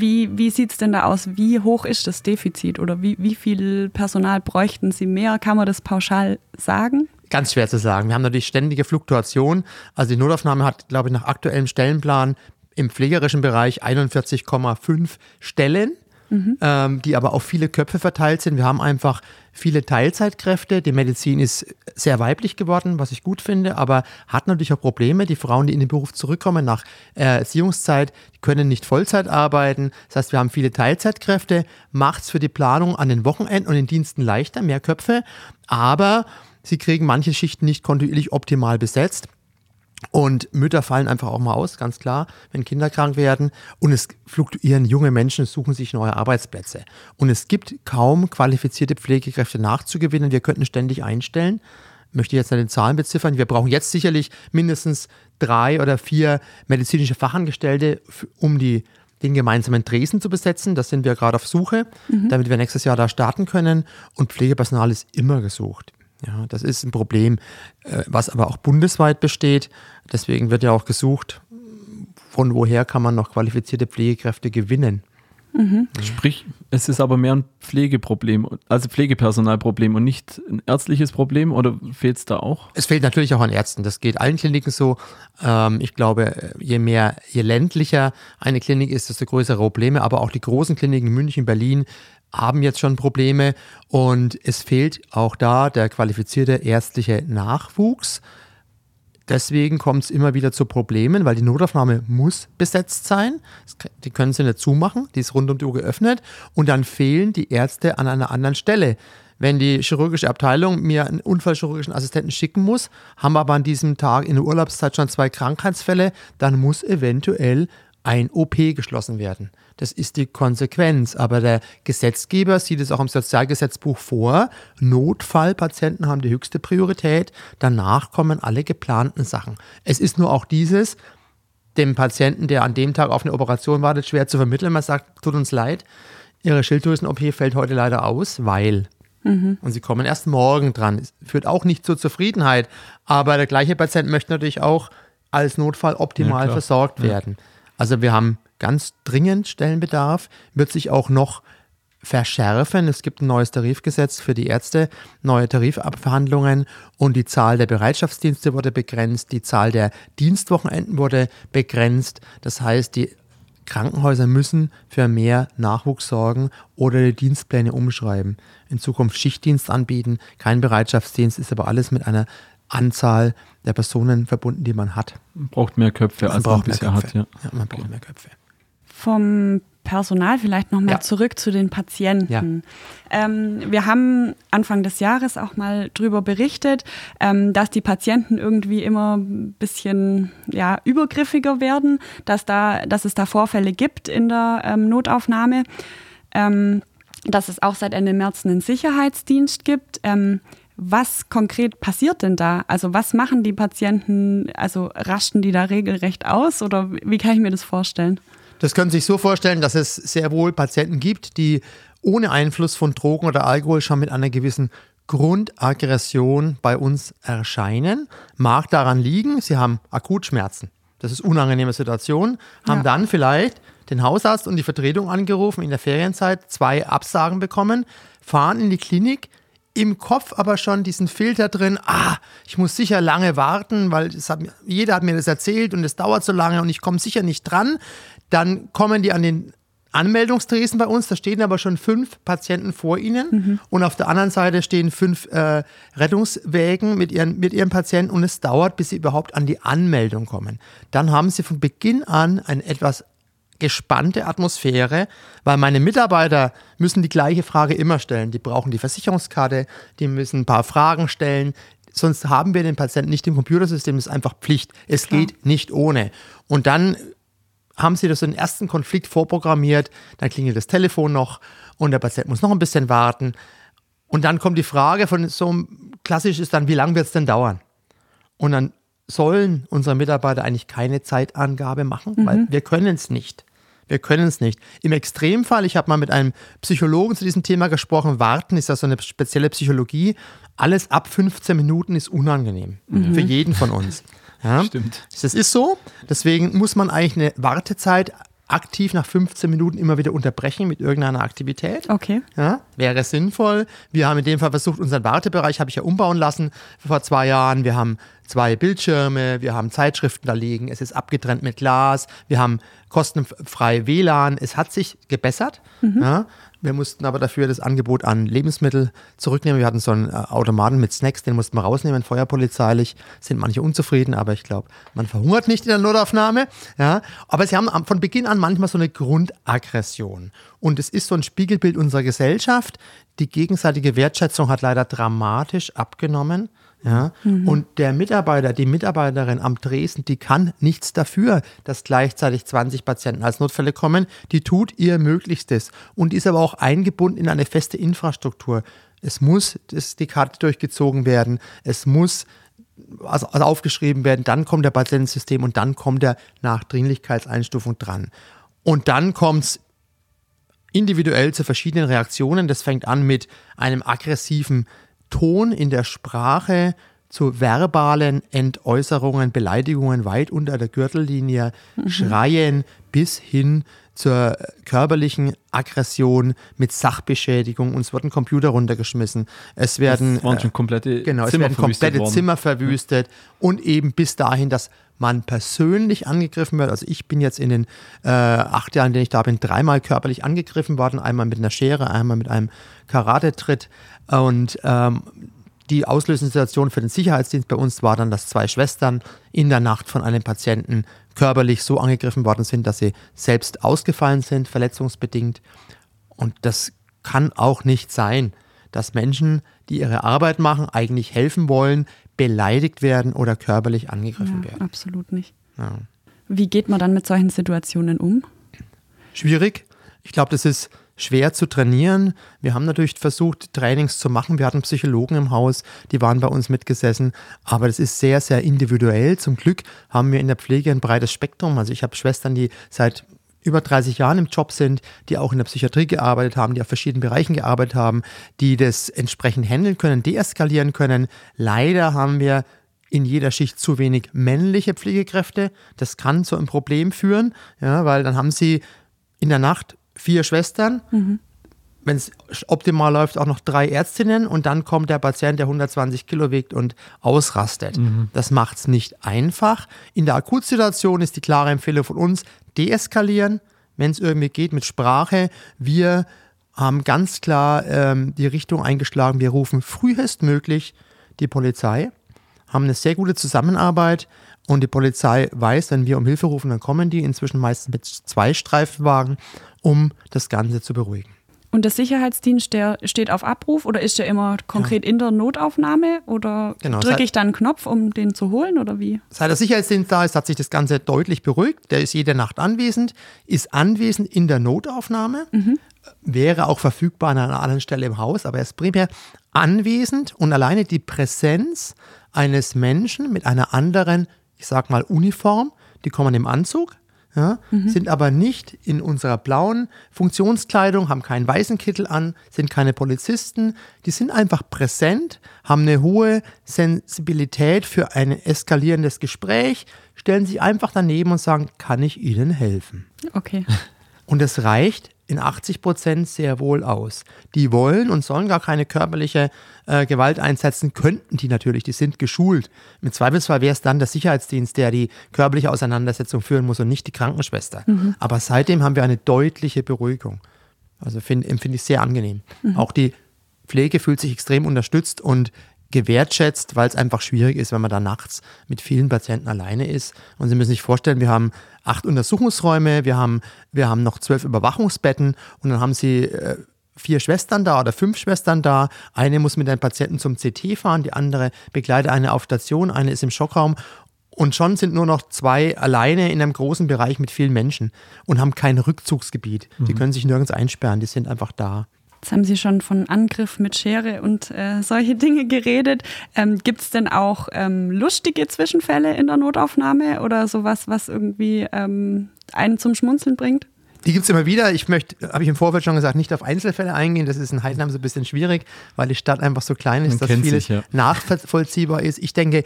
wie wie sieht es denn da aus? Wie hoch ist das Defizit oder wie, wie viel Personal bräuchten Sie mehr? Kann man das pauschal sagen? Ganz schwer zu sagen. Wir haben natürlich ständige Fluktuation. Also die Notaufnahme hat, glaube ich, nach aktuellem Stellenplan im pflegerischen Bereich 41,5 Stellen, mhm. ähm, die aber auf viele Köpfe verteilt sind. Wir haben einfach viele Teilzeitkräfte. Die Medizin ist sehr weiblich geworden, was ich gut finde, aber hat natürlich auch Probleme. Die Frauen, die in den Beruf zurückkommen nach äh, Erziehungszeit, können nicht Vollzeit arbeiten. Das heißt, wir haben viele Teilzeitkräfte, macht es für die Planung an den Wochenenden und den Diensten leichter, mehr Köpfe, aber sie kriegen manche Schichten nicht kontinuierlich optimal besetzt. Und Mütter fallen einfach auch mal aus, ganz klar, wenn Kinder krank werden. Und es fluktuieren junge Menschen, suchen sich neue Arbeitsplätze. Und es gibt kaum qualifizierte Pflegekräfte nachzugewinnen. Wir könnten ständig einstellen. Möchte ich jetzt nicht den Zahlen beziffern. Wir brauchen jetzt sicherlich mindestens drei oder vier medizinische Fachangestellte, um die, den gemeinsamen Dresden zu besetzen. Das sind wir gerade auf Suche, mhm. damit wir nächstes Jahr da starten können. Und Pflegepersonal ist immer gesucht. Ja, das ist ein Problem, äh, was aber auch bundesweit besteht. Deswegen wird ja auch gesucht, von woher kann man noch qualifizierte Pflegekräfte gewinnen. Mhm. Sprich, es ist aber mehr ein Pflegeproblem, also Pflegepersonalproblem und nicht ein ärztliches Problem oder fehlt es da auch? Es fehlt natürlich auch an Ärzten. Das geht allen Kliniken so. Ähm, ich glaube, je mehr, je ländlicher eine Klinik ist, desto größere Probleme. Aber auch die großen Kliniken München, Berlin haben jetzt schon Probleme und es fehlt auch da der qualifizierte ärztliche Nachwuchs. Deswegen kommt es immer wieder zu Problemen, weil die Notaufnahme muss besetzt sein. Die können sie nicht zumachen, die ist rund um die Uhr geöffnet und dann fehlen die Ärzte an einer anderen Stelle. Wenn die chirurgische Abteilung mir einen unfallchirurgischen Assistenten schicken muss, haben wir aber an diesem Tag in der Urlaubszeit schon zwei Krankheitsfälle, dann muss eventuell ein OP geschlossen werden. Das ist die Konsequenz. Aber der Gesetzgeber sieht es auch im Sozialgesetzbuch vor. Notfallpatienten haben die höchste Priorität. Danach kommen alle geplanten Sachen. Es ist nur auch dieses, dem Patienten, der an dem Tag auf eine Operation wartet, schwer zu vermitteln. Man sagt, tut uns leid, Ihre Schilddrüsen-OP fällt heute leider aus, weil. Mhm. Und Sie kommen erst morgen dran. Es führt auch nicht zur Zufriedenheit. Aber der gleiche Patient möchte natürlich auch als Notfall optimal ja, versorgt werden. Ja. Also wir haben ganz dringend Stellenbedarf, wird sich auch noch verschärfen. Es gibt ein neues Tarifgesetz für die Ärzte, neue Tarifabverhandlungen und die Zahl der Bereitschaftsdienste wurde begrenzt, die Zahl der Dienstwochenenden wurde begrenzt. Das heißt, die Krankenhäuser müssen für mehr Nachwuchs sorgen oder die Dienstpläne umschreiben. In Zukunft Schichtdienst anbieten, kein Bereitschaftsdienst, ist aber alles mit einer Anzahl der Personen verbunden, die man hat. Man braucht mehr Köpfe, man als man bisher hat. Ja. ja man braucht okay. mehr Köpfe vom Personal vielleicht nochmal ja. zurück zu den Patienten. Ja. Ähm, wir haben Anfang des Jahres auch mal darüber berichtet, ähm, dass die Patienten irgendwie immer ein bisschen ja, übergriffiger werden, dass, da, dass es da Vorfälle gibt in der ähm, Notaufnahme, ähm, dass es auch seit Ende März einen Sicherheitsdienst gibt. Was konkret passiert denn da? Also was machen die Patienten? Also rasten die da regelrecht aus oder wie kann ich mir das vorstellen? Das können Sie sich so vorstellen, dass es sehr wohl Patienten gibt, die ohne Einfluss von Drogen oder Alkohol schon mit einer gewissen Grundaggression bei uns erscheinen. Mag daran liegen, sie haben Akutschmerzen. Das ist unangenehme Situation. Haben ja. dann vielleicht den Hausarzt und die Vertretung angerufen in der Ferienzeit, zwei Absagen bekommen, fahren in die Klinik, im Kopf aber schon diesen Filter drin, ah, ich muss sicher lange warten, weil hat, jeder hat mir das erzählt und es dauert so lange und ich komme sicher nicht dran. Dann kommen die an den Anmeldungstresen bei uns, da stehen aber schon fünf Patienten vor ihnen mhm. und auf der anderen Seite stehen fünf äh, Rettungswägen mit ihren, mit ihren Patienten und es dauert, bis sie überhaupt an die Anmeldung kommen. Dann haben sie von Beginn an ein etwas gespannte Atmosphäre, weil meine Mitarbeiter müssen die gleiche Frage immer stellen. Die brauchen die Versicherungskarte, die müssen ein paar Fragen stellen. Sonst haben wir den Patienten nicht im Computersystem, das ist einfach Pflicht. Es Klar. geht nicht ohne. Und dann haben sie das den ersten Konflikt vorprogrammiert, dann klingelt das Telefon noch und der Patient muss noch ein bisschen warten. Und dann kommt die Frage von so einem klassisch ist dann, wie lange wird es denn dauern? Und dann sollen unsere Mitarbeiter eigentlich keine Zeitangabe machen, mhm. weil wir können es nicht. Wir können es nicht. Im Extremfall, ich habe mal mit einem Psychologen zu diesem Thema gesprochen, warten ist ja so eine spezielle Psychologie. Alles ab 15 Minuten ist unangenehm mhm. für jeden von uns. Ja? Stimmt. Das ist so. Deswegen muss man eigentlich eine Wartezeit aktiv nach 15 Minuten immer wieder unterbrechen mit irgendeiner Aktivität. Okay. Ja, wäre sinnvoll. Wir haben in dem Fall versucht, unseren Wartebereich habe ich ja umbauen lassen vor zwei Jahren. Wir haben zwei Bildschirme, wir haben Zeitschriften da liegen, es ist abgetrennt mit Glas, wir haben kostenfrei WLAN. Es hat sich gebessert. Mhm. Ja, wir mussten aber dafür das Angebot an Lebensmittel zurücknehmen. Wir hatten so einen äh, Automaten mit Snacks, den mussten wir rausnehmen, feuerpolizeilich. Sind manche unzufrieden, aber ich glaube, man verhungert nicht in der Notaufnahme. Ja. Aber sie haben von Beginn an manchmal so eine Grundaggression. Und es ist so ein Spiegelbild unserer Gesellschaft. Die gegenseitige Wertschätzung hat leider dramatisch abgenommen. Ja? Mhm. Und der Mitarbeiter, die Mitarbeiterin am Dresden, die kann nichts dafür, dass gleichzeitig 20 Patienten als Notfälle kommen. Die tut ihr Möglichstes und ist aber auch eingebunden in eine feste Infrastruktur. Es muss das, die Karte durchgezogen werden. Es muss also, also aufgeschrieben werden. Dann kommt der Patientensystem und dann kommt der Nachdringlichkeitseinstufung dran. Und dann kommt es individuell zu verschiedenen Reaktionen. Das fängt an mit einem aggressiven Ton in der Sprache zu verbalen Entäußerungen, Beleidigungen weit unter der Gürtellinie, mhm. Schreien bis hin zur körperlichen Aggression mit Sachbeschädigung. Uns wird ein Computer runtergeschmissen. Es werden, es waren schon komplette genau, Zimmer es werden komplette. Zimmer verwüstet und eben bis dahin, dass man persönlich angegriffen wird. Also ich bin jetzt in den äh, acht Jahren, in denen ich da bin, dreimal körperlich angegriffen worden. Einmal mit einer Schere, einmal mit einem Karatetritt. Und ähm, die auslösende Situation für den Sicherheitsdienst bei uns war dann, dass zwei Schwestern in der Nacht von einem Patienten körperlich so angegriffen worden sind, dass sie selbst ausgefallen sind, verletzungsbedingt. Und das kann auch nicht sein, dass Menschen, die ihre Arbeit machen, eigentlich helfen wollen, beleidigt werden oder körperlich angegriffen ja, werden. Absolut nicht. Ja. Wie geht man dann mit solchen Situationen um? Schwierig. Ich glaube, das ist schwer zu trainieren. Wir haben natürlich versucht, Trainings zu machen. Wir hatten Psychologen im Haus, die waren bei uns mitgesessen. Aber das ist sehr, sehr individuell. Zum Glück haben wir in der Pflege ein breites Spektrum. Also ich habe Schwestern, die seit über 30 Jahren im Job sind, die auch in der Psychiatrie gearbeitet haben, die auf verschiedenen Bereichen gearbeitet haben, die das entsprechend handeln können, deeskalieren können. Leider haben wir in jeder Schicht zu wenig männliche Pflegekräfte. Das kann zu einem Problem führen, ja, weil dann haben sie in der Nacht vier Schwestern. Mhm. Wenn es optimal läuft, auch noch drei Ärztinnen und dann kommt der Patient, der 120 Kilo wiegt und ausrastet. Mhm. Das macht es nicht einfach. In der Akutsituation ist die klare Empfehlung von uns, deeskalieren, wenn es irgendwie geht mit Sprache. Wir haben ganz klar ähm, die Richtung eingeschlagen, wir rufen frühestmöglich die Polizei, haben eine sehr gute Zusammenarbeit und die Polizei weiß, wenn wir um Hilfe rufen, dann kommen die inzwischen meistens mit zwei Streifenwagen um das Ganze zu beruhigen. Und der Sicherheitsdienst, der steht auf Abruf oder ist der immer konkret ja. in der Notaufnahme oder genau, drücke ich dann einen Knopf, um den zu holen oder wie? Seit der Sicherheitsdienst da ist, hat sich das Ganze deutlich beruhigt. Der ist jede Nacht anwesend, ist anwesend in der Notaufnahme, mhm. wäre auch verfügbar an einer anderen Stelle im Haus, aber er ist primär anwesend und alleine die Präsenz eines Menschen mit einer anderen, ich sag mal, Uniform, die kommen im Anzug, ja, mhm. sind aber nicht in unserer blauen Funktionskleidung, haben keinen weißen Kittel an, sind keine Polizisten. Die sind einfach präsent, haben eine hohe Sensibilität für ein eskalierendes Gespräch, stellen sich einfach daneben und sagen, kann ich Ihnen helfen? Okay. Und es reicht in 80 Prozent sehr wohl aus. Die wollen und sollen gar keine körperliche äh, Gewalt einsetzen, könnten die natürlich, die sind geschult. Im Zweifelsfall wäre es dann der Sicherheitsdienst, der die körperliche Auseinandersetzung führen muss und nicht die Krankenschwester. Mhm. Aber seitdem haben wir eine deutliche Beruhigung. Also find, empfinde ich sehr angenehm. Mhm. Auch die Pflege fühlt sich extrem unterstützt und gewertschätzt, weil es einfach schwierig ist, wenn man da nachts mit vielen Patienten alleine ist. Und Sie müssen sich vorstellen, wir haben acht Untersuchungsräume, wir haben, wir haben noch zwölf Überwachungsbetten und dann haben Sie äh, vier Schwestern da oder fünf Schwestern da. Eine muss mit einem Patienten zum CT fahren, die andere begleitet eine auf Station, eine ist im Schockraum. Und schon sind nur noch zwei alleine in einem großen Bereich mit vielen Menschen und haben kein Rückzugsgebiet. Mhm. Die können sich nirgends einsperren, die sind einfach da. Jetzt haben Sie schon von Angriff mit Schere und äh, solche Dinge geredet. Ähm, Gibt es denn auch ähm, lustige Zwischenfälle in der Notaufnahme oder sowas, was irgendwie ähm, einen zum Schmunzeln bringt? Die gibt es immer wieder. Ich möchte, habe ich im Vorfeld schon gesagt, nicht auf Einzelfälle eingehen. Das ist in Heidenheim so ein bisschen schwierig, weil die Stadt einfach so klein ist, Man dass vieles sich, ja. nachvollziehbar ist. Ich denke,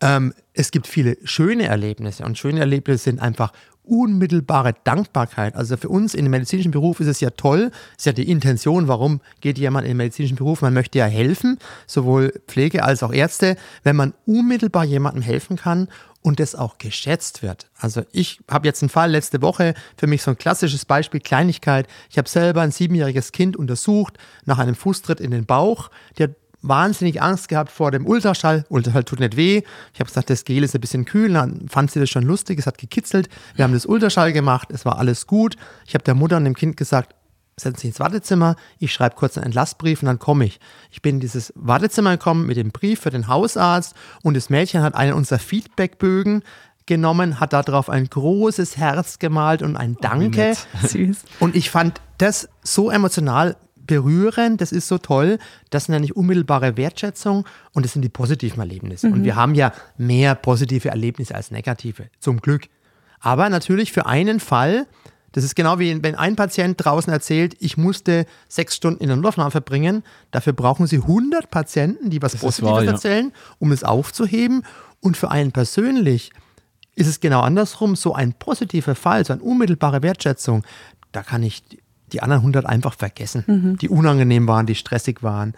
ähm, es gibt viele schöne Erlebnisse und schöne Erlebnisse sind einfach unmittelbare Dankbarkeit. Also für uns in dem medizinischen Beruf ist es ja toll, ist ja die Intention, warum geht jemand in den medizinischen Beruf? Man möchte ja helfen, sowohl Pflege als auch Ärzte, wenn man unmittelbar jemandem helfen kann und das auch geschätzt wird. Also ich habe jetzt einen Fall letzte Woche, für mich so ein klassisches Beispiel, Kleinigkeit. Ich habe selber ein siebenjähriges Kind untersucht nach einem Fußtritt in den Bauch. Hat wahnsinnig Angst gehabt vor dem Ultraschall. Ultraschall tut nicht weh. Ich habe gesagt, das Gel ist ein bisschen kühl. Dann fand sie das schon lustig. Es hat gekitzelt. Wir haben das Ultraschall gemacht. Es war alles gut. Ich habe der Mutter und dem Kind gesagt, setzen Sie ins Wartezimmer, ich schreibe kurz einen Entlassbrief und dann komme ich. Ich bin in dieses Wartezimmer gekommen mit dem Brief für den Hausarzt und das Mädchen hat einen unserer Feedbackbögen genommen, hat darauf ein großes Herz gemalt und ein oh, Danke. Oh, Süß. Und ich fand das so emotional berührend, das ist so toll, das sind ja nicht unmittelbare Wertschätzung und das sind die positiven Erlebnisse. Mhm. Und wir haben ja mehr positive Erlebnisse als negative, zum Glück. Aber natürlich für einen Fall, das ist genau wie wenn ein Patient draußen erzählt, ich musste sechs Stunden in der Notaufnahme verbringen. Dafür brauchen Sie 100 Patienten, die was das Positives wahr, ja. erzählen, um es aufzuheben. Und für einen persönlich ist es genau andersrum. So ein positiver Fall, so eine unmittelbare Wertschätzung, da kann ich die anderen 100 einfach vergessen, mhm. die unangenehm waren, die stressig waren.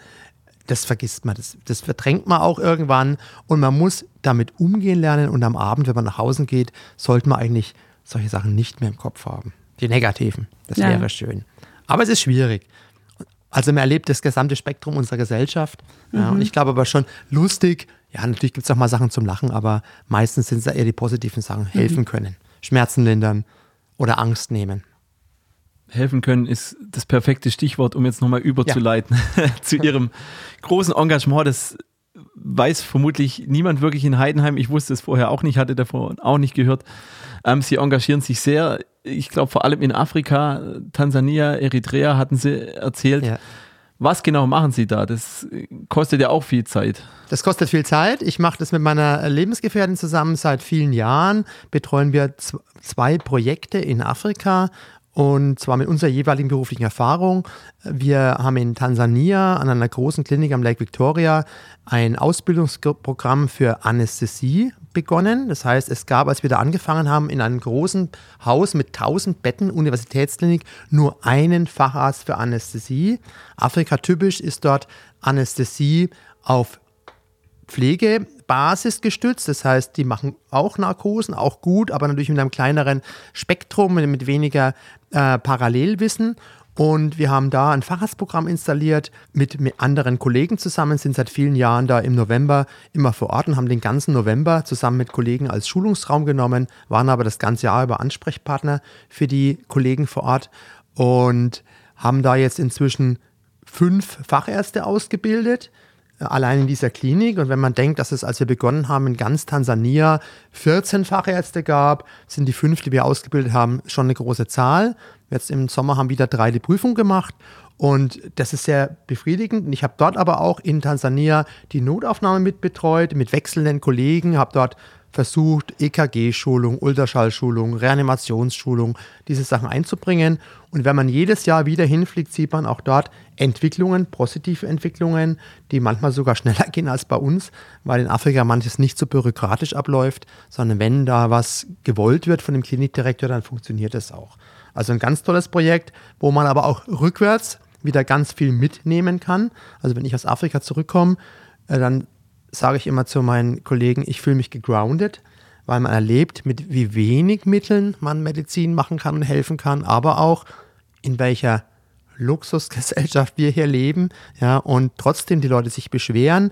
Das vergisst man, das, das verdrängt man auch irgendwann und man muss damit umgehen lernen und am Abend, wenn man nach Hause geht, sollte man eigentlich solche Sachen nicht mehr im Kopf haben. Die negativen, das ja. wäre schön. Aber es ist schwierig. Also man erlebt das gesamte Spektrum unserer Gesellschaft. Mhm. Ja, und ich glaube aber schon lustig, ja, natürlich gibt es auch mal Sachen zum Lachen, aber meistens sind es eher die positiven Sachen, helfen mhm. können, Schmerzen lindern oder Angst nehmen helfen können, ist das perfekte Stichwort, um jetzt nochmal überzuleiten ja. zu Ihrem großen Engagement. Das weiß vermutlich niemand wirklich in Heidenheim. Ich wusste es vorher auch nicht, hatte davor auch nicht gehört. Ähm, sie engagieren sich sehr, ich glaube vor allem in Afrika, Tansania, Eritrea hatten Sie erzählt. Ja. Was genau machen Sie da? Das kostet ja auch viel Zeit. Das kostet viel Zeit. Ich mache das mit meiner Lebensgefährtin zusammen seit vielen Jahren. Betreuen wir zwei Projekte in Afrika und zwar mit unserer jeweiligen beruflichen Erfahrung. Wir haben in Tansania an einer großen Klinik am Lake Victoria ein Ausbildungsprogramm für Anästhesie begonnen. Das heißt, es gab, als wir da angefangen haben, in einem großen Haus mit 1000 Betten, Universitätsklinik, nur einen Facharzt für Anästhesie. Afrika typisch ist dort Anästhesie auf Pflegebasis gestützt. Das heißt, die machen auch Narkosen, auch gut, aber natürlich mit einem kleineren Spektrum, mit weniger äh, Parallelwissen. Und wir haben da ein Facharztprogramm installiert mit, mit anderen Kollegen zusammen, sind seit vielen Jahren da im November immer vor Ort und haben den ganzen November zusammen mit Kollegen als Schulungsraum genommen, waren aber das ganze Jahr über Ansprechpartner für die Kollegen vor Ort und haben da jetzt inzwischen fünf Fachärzte ausgebildet allein in dieser Klinik. Und wenn man denkt, dass es, als wir begonnen haben, in ganz Tansania 14 Fachärzte gab, sind die fünf, die wir ausgebildet haben, schon eine große Zahl. Jetzt im Sommer haben wieder drei die Prüfung gemacht. Und das ist sehr befriedigend. Und ich habe dort aber auch in Tansania die Notaufnahme mitbetreut, mit wechselnden Kollegen, habe dort versucht, EKG-Schulung, Ultraschallschulung, Reanimationsschulung, diese Sachen einzubringen. Und wenn man jedes Jahr wieder hinfliegt, sieht man auch dort Entwicklungen, positive Entwicklungen, die manchmal sogar schneller gehen als bei uns, weil in Afrika manches nicht so bürokratisch abläuft, sondern wenn da was gewollt wird von dem Klinikdirektor, dann funktioniert es auch. Also ein ganz tolles Projekt, wo man aber auch rückwärts wieder ganz viel mitnehmen kann. Also wenn ich aus Afrika zurückkomme, äh, dann sage ich immer zu meinen Kollegen, ich fühle mich gegroundet, weil man erlebt, mit wie wenig Mitteln man Medizin machen kann und helfen kann, aber auch in welcher Luxusgesellschaft wir hier leben, ja, und trotzdem die Leute sich beschweren.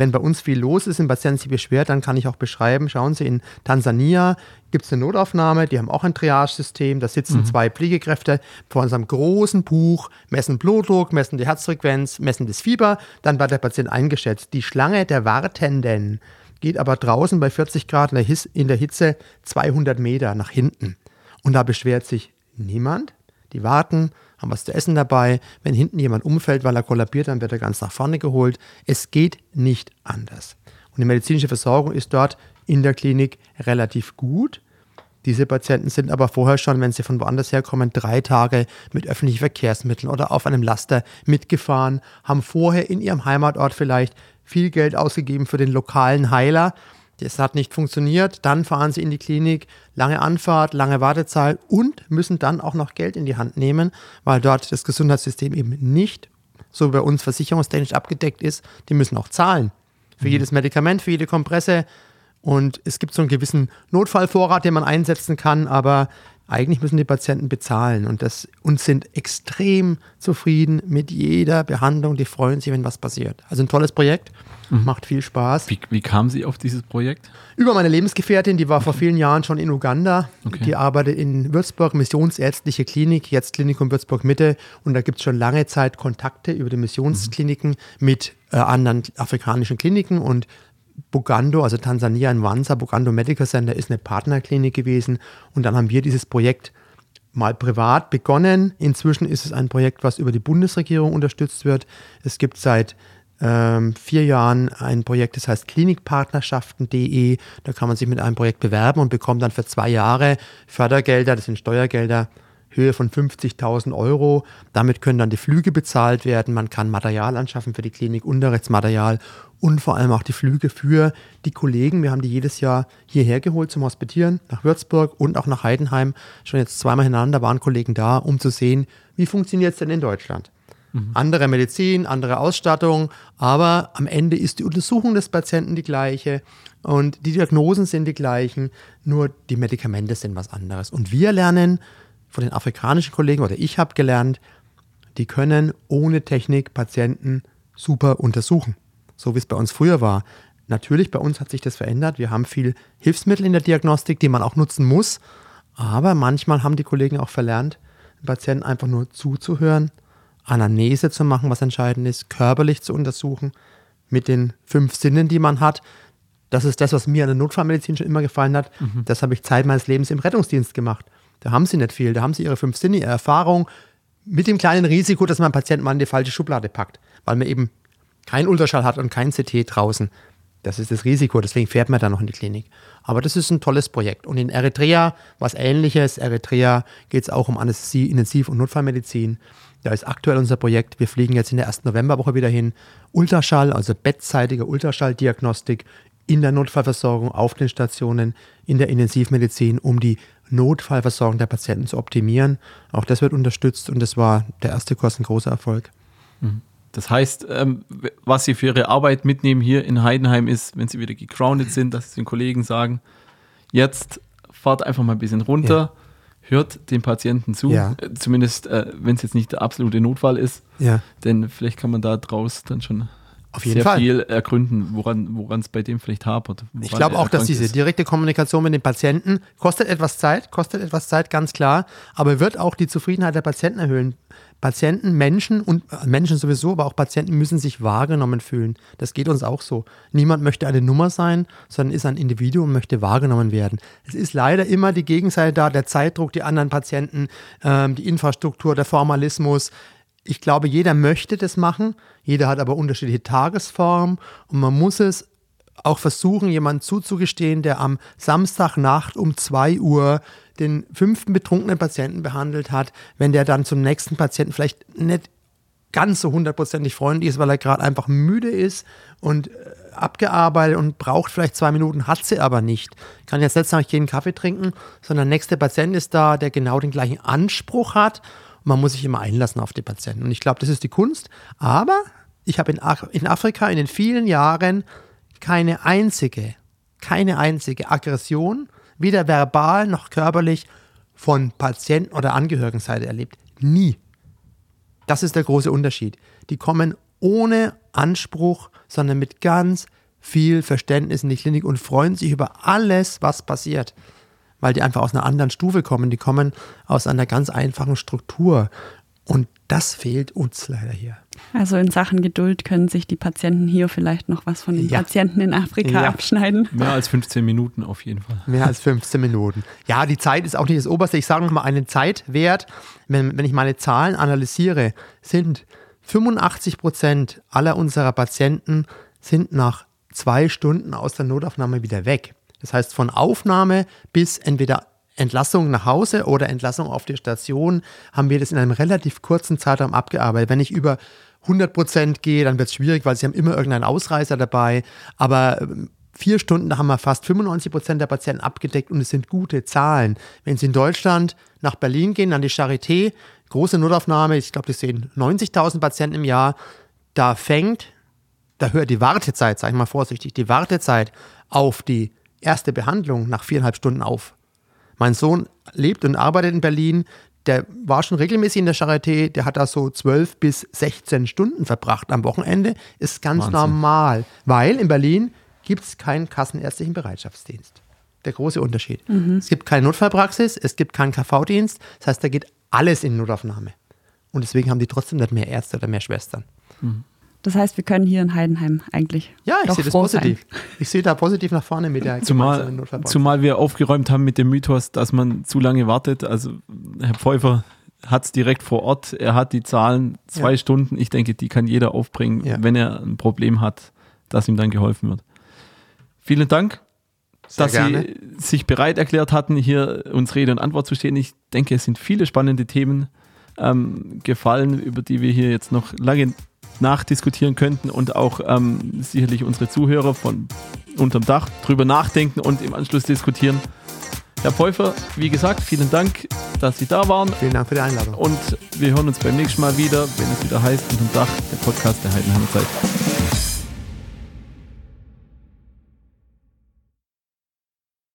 Wenn bei uns viel los ist, ein Patient sich beschwert, dann kann ich auch beschreiben, schauen Sie, in Tansania gibt es eine Notaufnahme, die haben auch ein Triage-System, da sitzen mhm. zwei Pflegekräfte vor unserem großen Buch, messen Blutdruck, messen die Herzfrequenz, messen das Fieber, dann wird der Patient eingeschätzt. Die Schlange der Wartenden geht aber draußen bei 40 Grad in der Hitze 200 Meter nach hinten. Und da beschwert sich niemand. Die warten, haben was zu essen dabei. Wenn hinten jemand umfällt, weil er kollabiert, dann wird er ganz nach vorne geholt. Es geht nicht anders. Und die medizinische Versorgung ist dort in der Klinik relativ gut. Diese Patienten sind aber vorher schon, wenn sie von woanders herkommen, drei Tage mit öffentlichen Verkehrsmitteln oder auf einem Laster mitgefahren, haben vorher in ihrem Heimatort vielleicht viel Geld ausgegeben für den lokalen Heiler. Das hat nicht funktioniert. Dann fahren sie in die Klinik, lange Anfahrt, lange Wartezeit und müssen dann auch noch Geld in die Hand nehmen, weil dort das Gesundheitssystem eben nicht so bei uns versicherungstechnisch abgedeckt ist. Die müssen auch zahlen. Für mhm. jedes Medikament, für jede Kompresse. Und es gibt so einen gewissen Notfallvorrat, den man einsetzen kann, aber eigentlich müssen die Patienten bezahlen und, das, und sind extrem zufrieden mit jeder Behandlung. Die freuen sich, wenn was passiert. Also ein tolles Projekt, mhm. macht viel Spaß. Wie, wie kamen Sie auf dieses Projekt? Über meine Lebensgefährtin, die war vor vielen Jahren schon in Uganda. Okay. Die arbeitet in Würzburg, Missionsärztliche Klinik, jetzt Klinikum Würzburg Mitte. Und da gibt es schon lange Zeit Kontakte über die Missionskliniken mhm. mit äh, anderen afrikanischen Kliniken. Und Bugando, also Tansania in Wanza, Bugando Medical Center ist eine Partnerklinik gewesen und dann haben wir dieses Projekt mal privat begonnen. Inzwischen ist es ein Projekt, was über die Bundesregierung unterstützt wird. Es gibt seit ähm, vier Jahren ein Projekt, das heißt klinikpartnerschaften.de. Da kann man sich mit einem Projekt bewerben und bekommt dann für zwei Jahre Fördergelder, das sind Steuergelder, Höhe von 50.000 Euro. Damit können dann die Flüge bezahlt werden. Man kann Material anschaffen für die Klinik, Unterrichtsmaterial und vor allem auch die Flüge für die Kollegen. Wir haben die jedes Jahr hierher geholt zum Hospitieren, nach Würzburg und auch nach Heidenheim. Schon jetzt zweimal hintereinander waren Kollegen da, um zu sehen, wie funktioniert es denn in Deutschland. Mhm. Andere Medizin, andere Ausstattung, aber am Ende ist die Untersuchung des Patienten die gleiche und die Diagnosen sind die gleichen, nur die Medikamente sind was anderes. Und wir lernen von den afrikanischen Kollegen oder ich habe gelernt, die können ohne Technik Patienten super untersuchen, so wie es bei uns früher war. Natürlich, bei uns hat sich das verändert. Wir haben viel Hilfsmittel in der Diagnostik, die man auch nutzen muss. Aber manchmal haben die Kollegen auch verlernt, den Patienten einfach nur zuzuhören, Anamnese zu machen, was entscheidend ist, körperlich zu untersuchen, mit den fünf Sinnen, die man hat. Das ist das, was mir an der Notfallmedizin schon immer gefallen hat. Mhm. Das habe ich Zeit meines Lebens im Rettungsdienst gemacht. Da haben sie nicht viel. Da haben sie ihre fünf Sinne, ihre Erfahrung mit dem kleinen Risiko, dass man einen Patienten mal in die falsche Schublade packt, weil man eben keinen Ultraschall hat und kein CT draußen. Das ist das Risiko, deswegen fährt man da noch in die Klinik. Aber das ist ein tolles Projekt. Und in Eritrea was ähnliches. Eritrea geht es auch um Anästhesie, Intensiv- und Notfallmedizin. Da ist aktuell unser Projekt. Wir fliegen jetzt in der ersten Novemberwoche wieder hin. Ultraschall, also bettseitige Ultraschalldiagnostik in der Notfallversorgung auf den Stationen, in der Intensivmedizin, um die Notfallversorgung der Patienten zu optimieren. Auch das wird unterstützt und das war der erste Kurs ein großer Erfolg. Mhm. Das heißt, ähm, was Sie für Ihre Arbeit mitnehmen hier in Heidenheim ist, wenn Sie wieder gegroundet sind, dass Sie den Kollegen sagen, jetzt fahrt einfach mal ein bisschen runter, ja. Hört dem Patienten zu, ja. Äh, zumindest äh, wenn es jetzt nicht der absolute Notfall ist, ja. denn vielleicht kann man da draus dann schon auf jeden sehr Fall. viel ergründen, woran es bei dem vielleicht hapert. Ich glaube auch, dass diese ist. direkte Kommunikation mit den Patienten kostet etwas Zeit, kostet etwas Zeit, ganz klar, aber wird auch die Zufriedenheit der Patienten erhöhen. Patienten, Menschen und äh, Menschen sowieso, aber auch Patienten müssen sich wahrgenommen fühlen. Das geht uns auch so. Niemand möchte eine Nummer sein, sondern ist ein Individuum und möchte wahrgenommen werden. Es ist leider immer die Gegenseite da, der Zeitdruck, die anderen Patienten, ähm, die Infrastruktur, der Formalismus ich glaube, jeder möchte das machen, jeder hat aber unterschiedliche Tagesformen und man muss es auch versuchen, jemandem zuzugestehen, der am Samstagnacht um 2 Uhr den fünften betrunkenen Patienten behandelt hat, wenn der dann zum nächsten Patienten vielleicht nicht ganz so hundertprozentig freundlich ist, weil er gerade einfach müde ist und äh, abgearbeitet und braucht vielleicht zwei Minuten, hat sie aber nicht. Kann jetzt nicht sagen, Kaffee trinken, sondern der nächste Patient ist da, der genau den gleichen Anspruch hat man muss sich immer einlassen auf die Patienten. Und ich glaube, das ist die Kunst. Aber ich habe in, in Afrika in den vielen Jahren keine einzige, keine einzige Aggression, weder verbal noch körperlich, von Patienten- oder Angehörigenseite erlebt. Nie. Das ist der große Unterschied. Die kommen ohne Anspruch, sondern mit ganz viel Verständnis in die Klinik und freuen sich über alles, was passiert. Weil die einfach aus einer anderen Stufe kommen. Die kommen aus einer ganz einfachen Struktur. Und das fehlt uns leider hier. Also in Sachen Geduld können sich die Patienten hier vielleicht noch was von den ja. Patienten in Afrika ja. abschneiden. Mehr als 15 Minuten auf jeden Fall. Mehr als 15 Minuten. Ja, die Zeit ist auch nicht das Oberste. Ich sage nochmal einen Zeitwert. Wenn, wenn ich meine Zahlen analysiere, sind 85 Prozent aller unserer Patienten sind nach zwei Stunden aus der Notaufnahme wieder weg. Das heißt, von Aufnahme bis entweder Entlassung nach Hause oder Entlassung auf die Station haben wir das in einem relativ kurzen Zeitraum abgearbeitet. Wenn ich über 100 Prozent gehe, dann wird es schwierig, weil sie haben immer irgendeinen Ausreißer dabei. Aber ähm, vier Stunden haben wir fast 95 Prozent der Patienten abgedeckt und es sind gute Zahlen. Wenn Sie in Deutschland nach Berlin gehen, an die Charité, große Notaufnahme, ich glaube, das sehen 90.000 Patienten im Jahr, da fängt, da hört die Wartezeit, sage ich mal vorsichtig, die Wartezeit auf die erste Behandlung nach viereinhalb Stunden auf. Mein Sohn lebt und arbeitet in Berlin. Der war schon regelmäßig in der Charité, der hat da so 12 bis 16 Stunden verbracht am Wochenende. Ist ganz Wahnsinn. normal, weil in Berlin gibt es keinen kassenärztlichen Bereitschaftsdienst. Der große Unterschied. Mhm. Es gibt keine Notfallpraxis, es gibt keinen KV-Dienst. Das heißt, da geht alles in Notaufnahme. Und deswegen haben die trotzdem nicht mehr Ärzte oder mehr Schwestern. Mhm. Das heißt, wir können hier in Heidenheim eigentlich. Ja, ich sehe das positiv. Sein. Ich sehe da positiv nach vorne mit der zumal, zumal wir aufgeräumt haben mit dem Mythos, dass man zu lange wartet. Also Herr Pfeuffer hat es direkt vor Ort. Er hat die Zahlen zwei ja. Stunden. Ich denke, die kann jeder aufbringen, ja. wenn er ein Problem hat, dass ihm dann geholfen wird. Vielen Dank, Sehr dass gerne. Sie sich bereit erklärt hatten, hier uns Rede und Antwort zu stehen. Ich denke, es sind viele spannende Themen ähm, gefallen, über die wir hier jetzt noch lange nachdiskutieren könnten und auch ähm, sicherlich unsere Zuhörer von unterm Dach drüber nachdenken und im Anschluss diskutieren. Herr Pfeuffer, wie gesagt, vielen Dank, dass Sie da waren. Vielen Dank für die Einladung. Und wir hören uns beim nächsten Mal wieder, wenn es wieder heißt, unterm Dach, der Podcast der Heidenheimer Zeit.